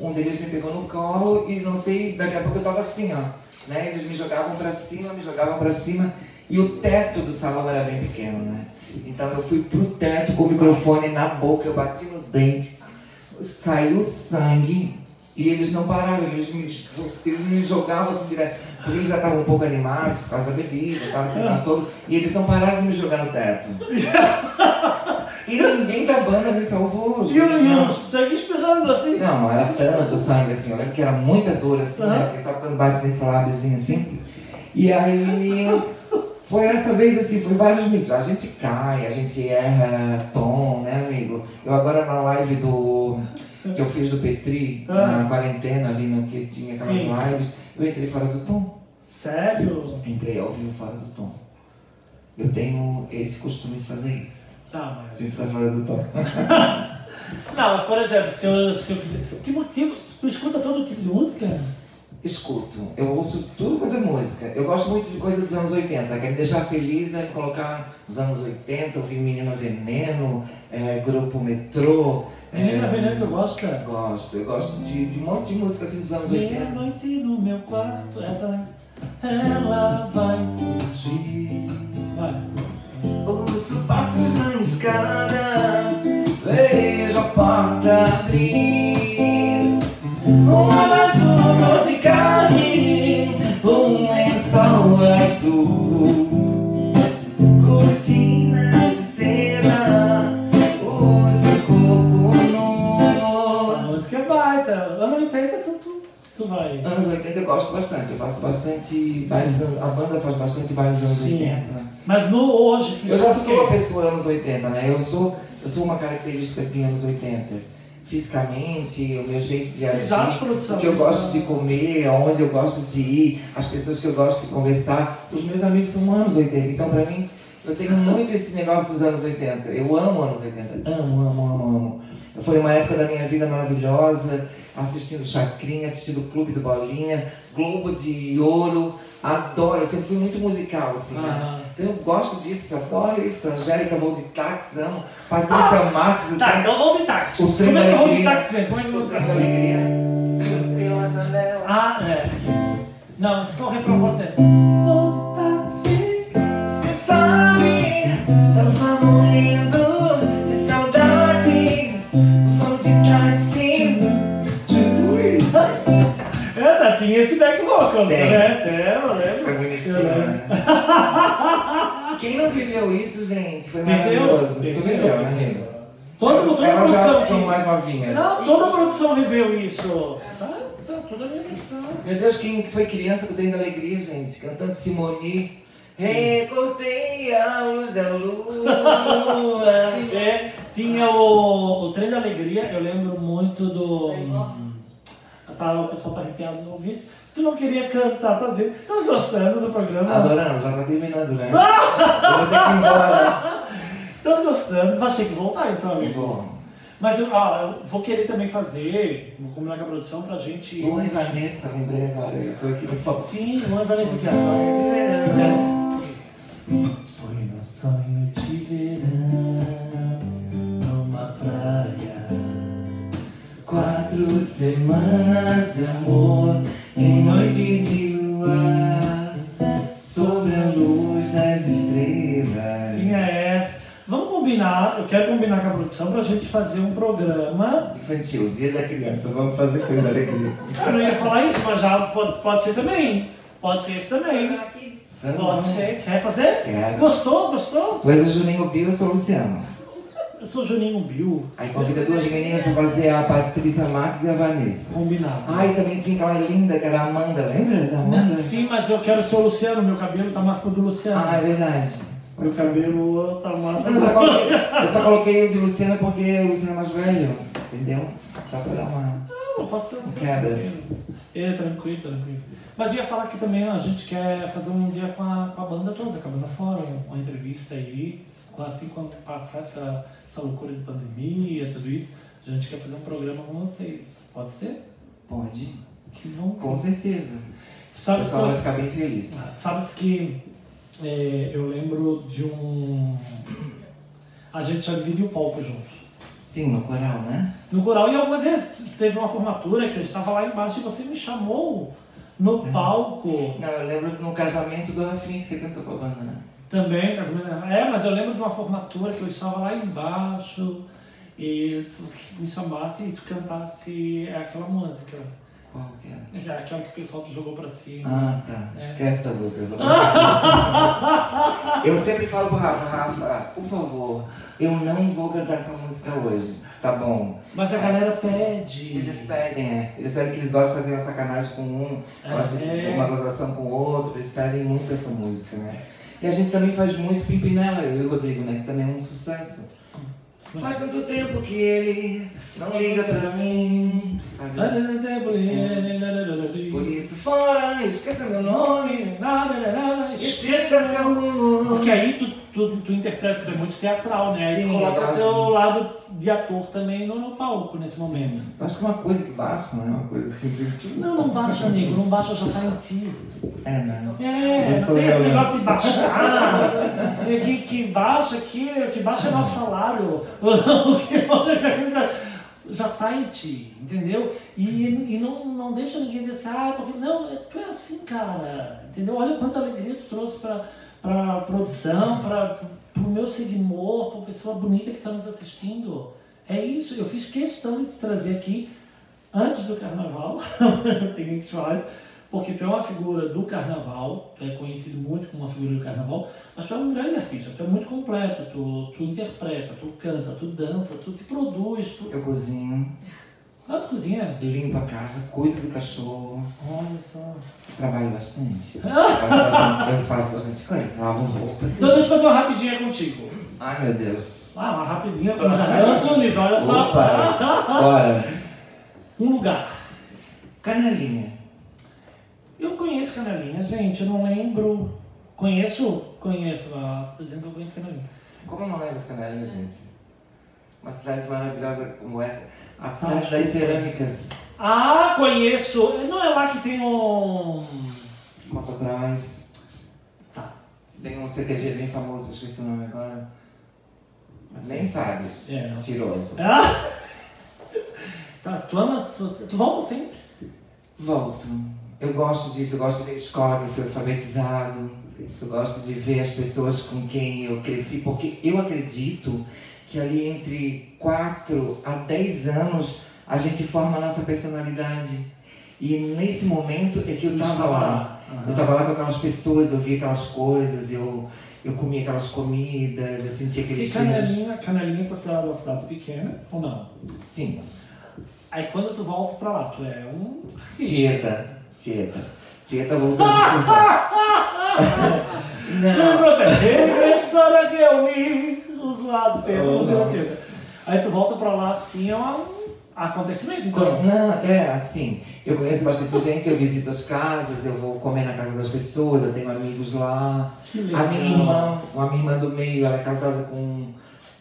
Um deles me pegou no colo e não sei, daqui a pouco eu tava assim, ó. Né? Eles me jogavam para cima, me jogavam para cima e o teto do salão era bem pequeno, né? Então eu fui pro teto com o microfone na boca, eu bati no dente, saiu sangue e eles não pararam, eles me, eles me jogavam assim direto, porque eles já estavam um pouco animados por causa da bebida, estavam assim, todo, e eles não pararam de me jogar no teto. E ninguém da banda me salvou. E o, e o sangue espirrando assim? Não, não era tanto sangue assim. Eu lembro que era muita dor assim, uhum. né? Porque sabe quando bate nesse lábiozinho assim? E aí. Foi essa vez assim, foi vários micos. A gente cai, a gente erra tom, né, amigo? Eu agora na live do. que eu fiz do Petri, ah. na quarentena ali, no que tinha aquelas Sim. lives, eu entrei fora do tom. Sério? Entrei ao vivo fora do tom. Eu tenho esse costume de fazer isso. Tá, mas. Isso tá fora do tom. Não, mas por exemplo, se eu, se eu fizer. Que motivo? Tu escuta todo tipo de música? Escuto. Eu ouço tudo quanto é música. Eu gosto muito de coisa dos anos 80. Quer me deixar feliz é colocar nos anos 80, ouvir Menina Veneno, é, Grupo Metrô. Menina é, Veneno, tu gosta? Gosto. Eu gosto de, de um monte de música assim dos anos 80. Meia-noite no meu quarto, essa. Ela vai surgir. Vai. Ouço passos na escada, vejo a porta abrir. Um azul, cortinas de seda, o seu corpo nu. Essa música é baita. Ano 80 tu, tu, tu vai. Anos 80 eu gosto bastante, eu faço bastante bailes, a banda faz bastante bailes anos Sim. 80. Mas no hoje. Eu já sou a pessoa anos 80, né? Eu sou, eu sou uma característica assim, anos 80. Fisicamente, o meu jeito de agir, o que eu gosto de comer, aonde eu gosto de ir, as pessoas que eu gosto de conversar. Os meus amigos são anos 80, então pra mim, eu tenho muito esse negócio dos anos 80. Eu amo anos 80. Amo, amo, amo, amo. Foi uma época da minha vida maravilhosa, assistindo Chacrinha, assistindo Clube do Bolinha, Globo de Ouro. Adoro, eu sempre fui muito musical, assim, né? Então eu gosto disso, adoro isso. Angélica vou de táxi, amo. Patrícia ah, Marques. Tá, então vou de táxi. O Como é que eu vou de táxi? Como é que eu vou de táxi? Pela janela. Ah, é. Não, só o refrão Tem, eu lembro. Foi bonitinho, né? Quem não viveu isso, gente? Foi Viveu? maravilhoso. Tu Viveu. né, amigo? Todo, toda a Elas produção. são mais novinhas. Não, toda a produção viveu isso. Tá, toda a minha produção. Meu Deus, quem foi criança com o trem da alegria, gente? Cantando Simone. Recortei a luz da lua. É, tinha o, o Trem da Alegria, eu lembro muito do. hum, Tá, o pessoal tá arrepiado de ouvir isso. Tu não queria cantar, tá dizendo? Tá gostando do programa? Adorando, já tá terminando, né? Eu vou ter que ir embora. Tá gostando? Vai ter que voltar então, amigo. vou. Mas eu, ah, eu vou querer também fazer, vou combinar com a produção pra gente. Luan e Vanessa, lembrei agora. Eu tô aqui no foco. Sim, Luan e Vanessa aqui. ó. Sonho de verão. Foi no sonho de verão, numa praia. Quatro semanas de amor em noite de lua sobre a luz das estrelas. Tinha essa. Vamos combinar, eu quero combinar com a produção pra gente fazer um programa. Infantil, dia da criança, vamos fazer coisa alegria. Eu não ia falar isso, mas já pode, pode ser também. Pode ser isso também. Pode ser. Quer fazer? Quero. Gostou? Gostou? És o Juninho Pio, eu sou o Luciano. Eu sou Juninho Bill. Aí convida duas meninas pra fazer a Patrícia Marques e a Vanessa. Combinado. Ah, e também tinha aquela linda que era a Amanda, lembra da Amanda? Sim, mas eu quero ser o Luciano, meu cabelo tá mais pro do Luciano. Ah, é verdade. meu cabelo tá mais. Eu só, coloquei, eu só coloquei o de Luciana porque o Luciano é mais velho, entendeu? Só pra dar uma. Não, posso ser Luciano. Quebra. É, tranquilo, tranquilo. Mas eu ia falar que também a gente quer fazer um dia com a, com a banda toda, com a banda fora, uma entrevista aí, assim quando passar essa, essa loucura de pandemia, tudo isso, a gente quer fazer um programa com vocês. Pode ser? Pode. Que vão. Com certeza. O Sabe pessoal vai que, ficar bem feliz. sabes que é, eu lembro de um. A gente já dividiu o palco juntos. Sim, no coral, né? no coral. E algumas vezes teve uma formatura que eu estava lá embaixo e você me chamou no Sim. palco Não, eu lembro no casamento do Rafinha que você cantou com a banda, né? Também. É, mas eu lembro de uma formatura que eu estava lá embaixo e tu me chamasse e tu cantasse aquela música. Qual que era? É Aquela que o pessoal jogou pra cima. Ah, tá. É. Esquece essa música. só- Eu sempre falo pro Rafa, Rafa, por favor, eu não vou cantar essa música hoje, tá bom? Mas a galera pede. Eles pedem, é. Eles pedem que eles gostam de fazer uma sacanagem com um, É. gostam de uma gozação com o outro, eles pedem muito essa música, né? E a gente também faz muito Pimpinela, eu e o Rodrigo, né? Que também é um sucesso. Faz tanto tempo que ele não liga pra mim, sabe? Por isso, fora, esqueça meu nome. E se esquecer o Porque aí tu, tu, tu interpreta, tu é muito teatral, né? Aí tu Sim, coloca o gosto. teu lado de ator também no, no palco nesse momento. Acho que é uma coisa que baixa, não é uma coisa assim que. Não, não baixa, nego, não baixa, já tá em ti. É, né? É, não tem esse negócio de baixar. É que, que baixa aqui, que baixa é nosso salário. O que- já tá em ti, entendeu? E, e não, não deixa ninguém dizer assim, ah, porque não, é- tu é assim, cara, entendeu? Olha quanta alegria tu trouxe pra, pra produção, pra, pro meu seguidor, pra pessoa bonita que tá nos assistindo. É isso, eu fiz questão de te trazer aqui antes do carnaval, tenho que falar isso, porque tu é uma figura do carnaval, tu é conhecido muito como uma figura do carnaval, mas tu é um grande artista, tu é muito completo, tu, tu interpreta, tu canta, tu dança, tu te produz, tu... Eu cozinho, Ah, tu cozinha? limpo a casa, cuido do cachorro, Olha só. trabalho bastante. Eu faço bastante, coisa, lavo roupa. Então deixa eu fazer uma rapidinha contigo. Ai meu Deus. Ah, uma rapidinha com o Jardel Antunes, olha só. Opa! Bora! Um lugar. Canelinha. Eu conheço Canelinha, gente, eu não lembro. Conheço? Conheço, mas dizendo que eu conheço Canelinha. Como eu não lembro as canelinhas, gente? Uma cidade maravilhosa como essa. A Ah, cidade das cerâmicas. Ah, conheço! Não é lá que tem um. Motocross. Tá. Tem um CTG bem famoso, esqueci o nome agora. Nem sabes. É, não. Tiroso. Ah! Tá, tu ama. Tu, tu volta sempre? Volto. Eu gosto disso, eu gosto de ver a escola que eu fui alfabetizado. Eu gosto de ver as pessoas com quem eu cresci, porque eu acredito que ali entre 4 a 10 anos a gente forma a nossa personalidade. E nesse momento é que eu estava lá. Eu estava lá com aquelas pessoas, eu via aquelas coisas, eu, eu comia aquelas comidas, eu sentia E aqueles cheiros. Canelinha, Canelinha é considerada uma cidade pequena ou não? Sim, Aí quando tu volta pra lá, tu é um. Tieta, Tieta. Tieta voltou de. Não. Lembra até? Regressar a reunir os lados, tem essa Oh. Aí tu volta pra lá assim, é um acontecimento, então. Não, é assim, eu conheço bastante gente, eu visito as casas, eu vou comer na casa das pessoas, eu tenho amigos lá. Que legal. A minha irmã, a minha irmã do meio, ela é casada com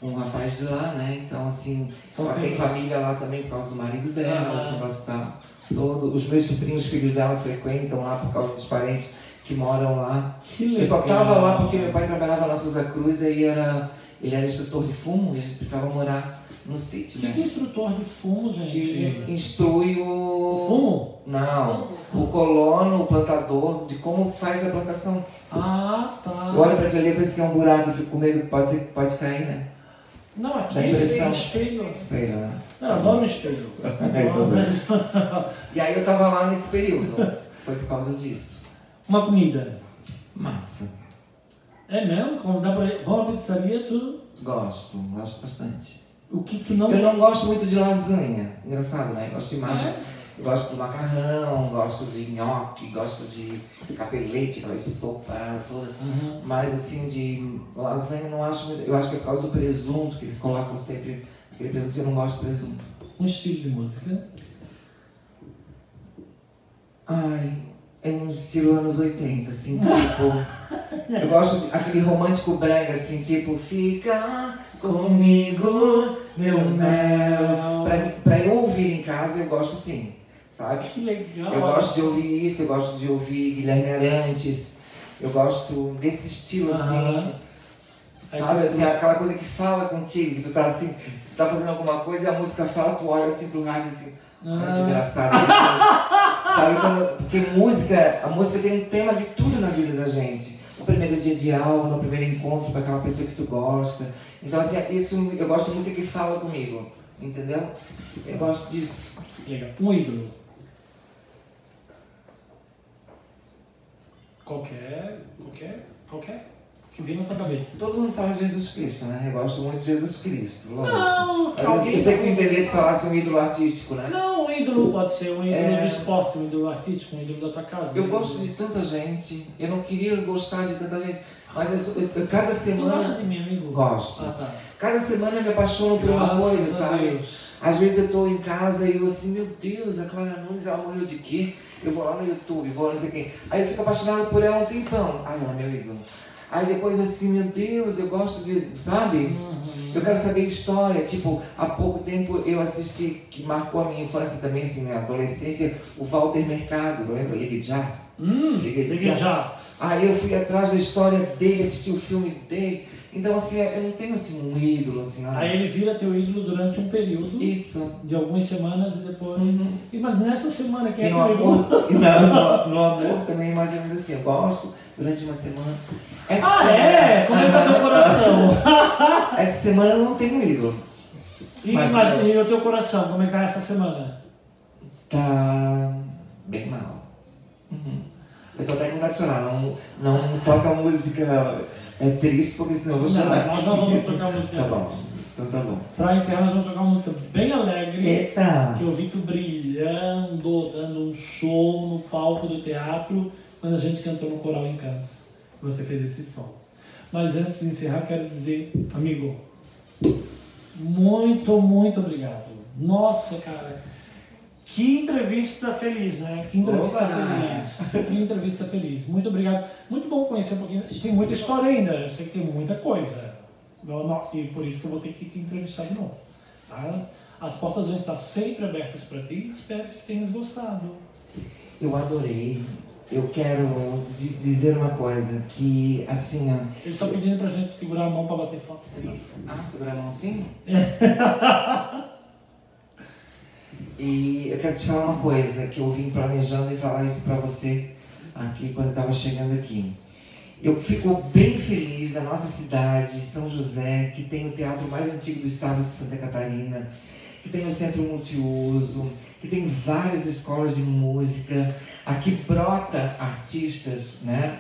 um rapaz de lá, né? Então, assim, Então, ela tem família lá também por causa do marido dela, Ah. assim, vai estar todo. Os meus sobrinhos, filhos dela, frequentam lá por causa dos parentes que moram lá. Que legal. Eu só tava lá porque meu pai trabalhava na Souza Cruz e aí era, ele era instrutor de fumo e a gente precisava morar no sítio, O que, né? que é instrutor de fumo, gente? Que instrui o. O fumo? Não, o colono, o plantador, de como faz a plantação. Ah, tá. Eu olho pra aquilo ali e penso que é um buraco, fico com medo, pode, ser, pode cair, né? Não, aqui é espelho. Espelho, né? Não, eu adoro um espelho. E aí eu tava lá nesse período. Foi por causa disso. Uma comida. Massa. É mesmo? Convidar pra ir. Vamos à pizzaria, tu. Gosto, gosto bastante. O que que não. Eu não gosto muito de lasanha. Engraçado, né? Gosto de massa. É? Eu gosto de macarrão, gosto de nhoque, gosto de capelete, aquela sopa toda. Uhum. Mas assim, de lasanha eu não acho muito. Eu acho que é por causa do presunto, que eles colocam sempre. Aquele presunto eu não gosto de presunto. Um estilo de música. Ai, é um estilo anos 80, assim, tipo. Eu gosto de aquele romântico brega, assim, tipo, fica comigo, meu mel. Pra, pra eu ouvir em casa, eu gosto sim, sabe? Que legal. Eu gosto de ouvir isso, eu gosto de ouvir Guilherme Arantes, eu gosto desse estilo assim, Aham. Aí sabe? Assim, aquela coisa que fala contigo, que tu tá assim, tu tá fazendo alguma coisa e a música fala, tu olha assim pro rádio assim, ah. Ah. engraçado. sabe? Quando, porque música, a música tem um tema de tudo na vida da gente. Primeiro dia de aula, o primeiro encontro com aquela pessoa que tu gosta. Então assim, isso eu gosto de música que fala comigo, entendeu? Eu gosto disso. Legal. Um ídolo. Qualquer. Qualquer. Qualquer. Que vem na tua cabeça. Todo mundo fala de Jesus Cristo, né? Eu gosto muito de Jesus Cristo, lógico. Não, Mas alguém- eu sei que o interesse falasse um ídolo artístico, né? Não, um ídolo pode ser um ídolo É. do esporte, um ídolo artístico, um ídolo da tua casa. Eu ídolo- gosto de tanta gente, eu não queria gostar de tanta gente, mas eu, eu- cada Tu gosta semana. de mim, amigo? Gosto. Ah, tá. Cada semana eu me apaixono por uma coisa, sabe? Deus. Às vezes eu tô em casa e eu assim, meu Deus, a Clara Nunes, ela morreu de quê? Eu vou lá no YouTube, vou lá não sei quem. Aí eu fico apaixonado por ela um tempão. Ai, ela é meu ídolo. Aí depois assim, meu Deus, eu gosto de, sabe? Uhum. Eu quero saber história. Tipo, há pouco tempo eu assisti, que marcou a minha infância também, assim, minha adolescência, o Walter Mercado, lembra? Ligue Já. Hum, Liguei liguei já. já. Aí eu fui atrás da história dele, assisti o filme dele. Então, assim, eu não tenho, assim, um ídolo, assim, ah, Aí ele vira teu ídolo durante um período isso. de algumas semanas e depois. Uhum. E, mas nessa semana, quem E é no teu amor, na- no, no amor também, mais ou menos assim, eu gosto durante uma semana. Essa Ah, semana- é? Como é que tá teu coração? Essa semana eu não tenho ídolo. E, Mas, mas- é. e o teu coração, como é que tá essa semana? Tá bem mal. Uhum. Eu tô até com vontade não, não toca música é triste, porque senão eu vou Não, chorar. nós não vamos tocar música. Tá bom, então tá bom. Pra encerrar, nós vamos tocar uma música bem alegre. Eita! Que eu vi tu brilhando, dando um show no palco do teatro, quando a gente cantou no Coral Encantos. Você fez esse som. Mas antes de encerrar, quero dizer, amigo, muito, muito obrigado. Nossa, cara, que entrevista feliz, né? Que entrevista Opa! feliz. Que entrevista feliz. Muito obrigado. Muito bom conhecer um pouquinho. Tem muita história ainda, eu sei que tem muita coisa. Não- não- E por isso que eu vou ter que te entrevistar de novo. Tá? As portas vão estar sempre abertas para ti. Espero que tenhas gostado. Eu adorei. Eu quero di- dizer uma coisa, que assim, ó. Eles estão pedindo pra gente segurar a mão para bater foto. Ah, segurar a mão assim? e eu quero te falar uma coisa, que eu vim planejando e falar isso pra você aqui quando eu estava chegando aqui. Eu fico bem feliz da nossa cidade, São José, que tem o teatro mais antigo do estado de Santa Catarina, que tem o centro multiuso, que tem várias escolas de música. Aqui brota artistas, né?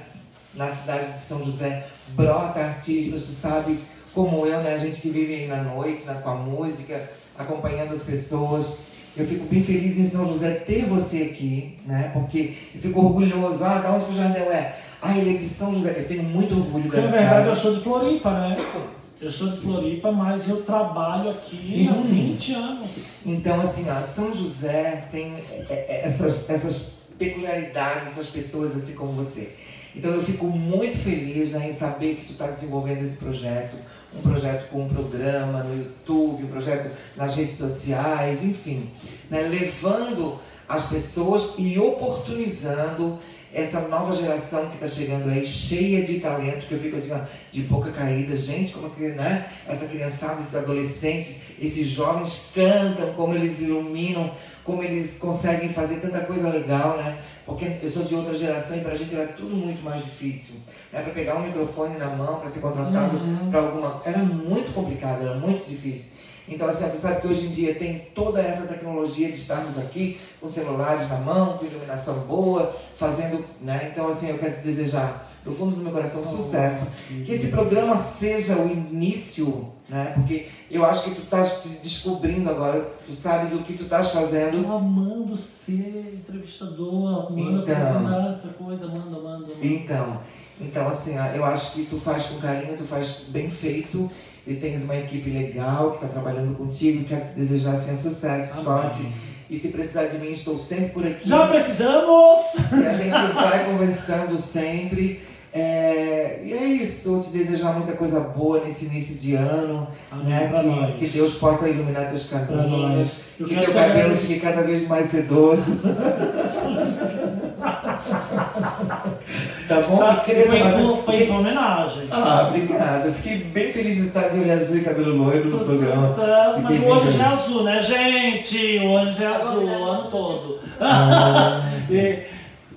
Na cidade de São José brota artistas, tu sabe, como eu, né? A gente que vive aí na noite, né? com a música, acompanhando as pessoas. Eu fico bem feliz em São José ter você aqui, né? Porque eu fico orgulhoso. Ah, da onde que o Jardel é? Ah, ele é de São José. Eu tenho muito orgulho Porque da na verdade eu cidade. sou de Floripa, né? Eu sou de Floripa, mas eu trabalho aqui Sim. há 20 anos. Então, assim, ó, São José tem é, é, essas, essas peculiaridades, essas pessoas assim como você. Então, eu fico muito feliz né, em saber que tu está desenvolvendo esse projeto, um projeto com um programa no YouTube, um projeto nas redes sociais, enfim, né, levando as pessoas e oportunizando essa nova geração que está chegando aí, cheia de talento, que eu fico assim, ó, de boca caída, gente, como que, né? Essa criançada, esses adolescentes, esses jovens cantam, como eles iluminam, como eles conseguem fazer tanta coisa legal, né? Porque eu sou de outra geração e pra gente era tudo muito mais difícil. Né? Para pegar um microfone na mão, para ser contratado Uhum. para alguma. Era muito complicado, era muito difícil. Então, assim, tu sabe que hoje em dia tem toda essa tecnologia de estarmos aqui com celulares na mão, com iluminação boa, fazendo, né? Então, assim, eu quero te desejar do fundo do meu coração um sucesso. Que esse programa seja o início, né? Porque eu acho que tu estás te descobrindo agora, tu sabes o que tu estás fazendo. Tô amando ser entrevistador, manda Então. apresentar essa coisa, manda, manda, manda. Então, então assim, eu acho que tu faz com carinho, tu faz bem feito e tens uma equipe legal que está trabalhando contigo. Quero te desejar assim, sucesso, Amém. sorte. E se precisar de mim, estou sempre por aqui. Já precisamos! E a gente vai conversando sempre. É, e é isso, te desejar muita coisa boa nesse início de ano, Amém né? Que, nós. que Deus possa iluminar teus caminhos, que teu te cabelo fique cada vez mais sedoso. tá bom? Tá, Que cresça foi, em- foi em tua homenagem. Ah, obrigado. Eu fiquei bem feliz de estar de olho azul e cabelo loiro no programa. tá, mas o olho já é azul, né, gente? O olho já é azul o ano todo. Ah, E,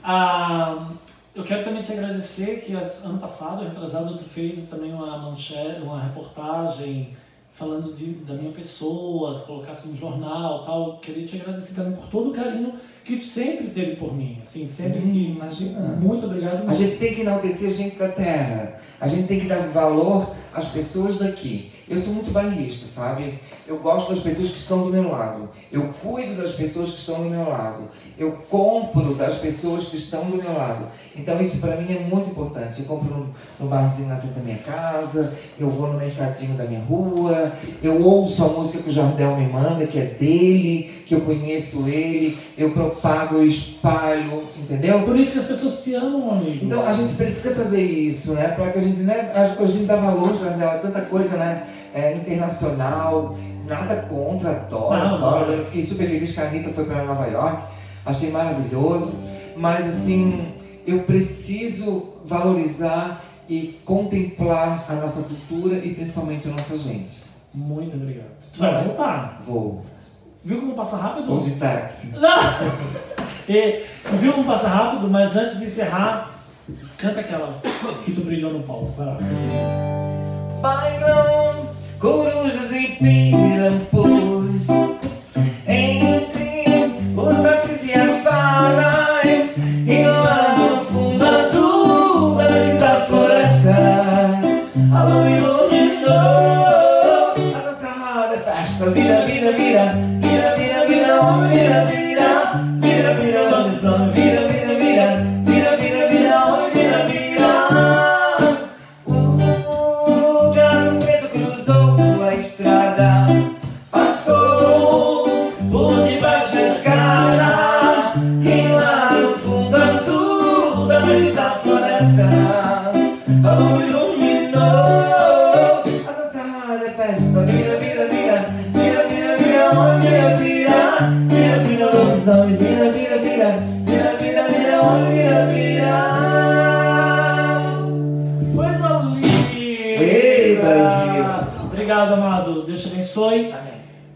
ah, eu quero também te agradecer que ano passado, retrasado, tu fez também uma manchete, uma reportagem falando de, da minha pessoa, colocasse no jornal tal. Eu Queria te agradecer também por todo o carinho que tu sempre teve por mim. Assim, sempre Sim, que. imagina. Muito obrigado. A gente tem que enaltecer a gente da terra. A gente tem que dar valor às pessoas daqui. Eu sou muito bairrista, sabe? Eu gosto das pessoas que estão do meu lado. Eu cuido das pessoas que estão do meu lado. Eu compro das pessoas que estão do meu lado. Então isso para mim é muito importante. Eu compro no, no barzinho na frente da minha casa, eu vou no mercadinho da minha rua, eu ouço a música que o Jardel me manda, que é dele, que eu conheço ele, eu propago, eu espalho, entendeu? Por isso que as pessoas te amam, amigo. Então a gente precisa fazer isso, né? Para que a gente, né? a- gente dá valor, Jardel, a tanta coisa, né? É, internacional, nada contra, adoro, Não, adoro. Eu fiquei super feliz que a Anitta foi para Nova York, achei maravilhoso, mas assim, eu preciso valorizar e contemplar a nossa cultura e principalmente a nossa gente. Muito obrigado. Tu vai voltar. Vou. Viu como passa rápido? Vou de táxi. E, viu como passa rápido, mas antes de encerrar, canta aquela que tu brilhou no palco. Vai lá. Bailam corujas e pirampus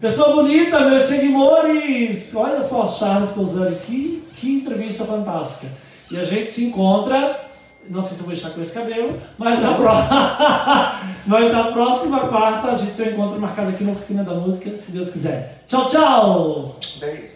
Pessoa bonita, meus seguidores! Olha só, Charles Cousani, que, que entrevista fantástica. E a gente se encontra, não sei se eu vou estar com esse cabelo, mas na, pró- mas na próxima quarta a gente tem um encontro marcado aqui na Oficina da Música, se Deus quiser. Tchau, tchau! Beijo.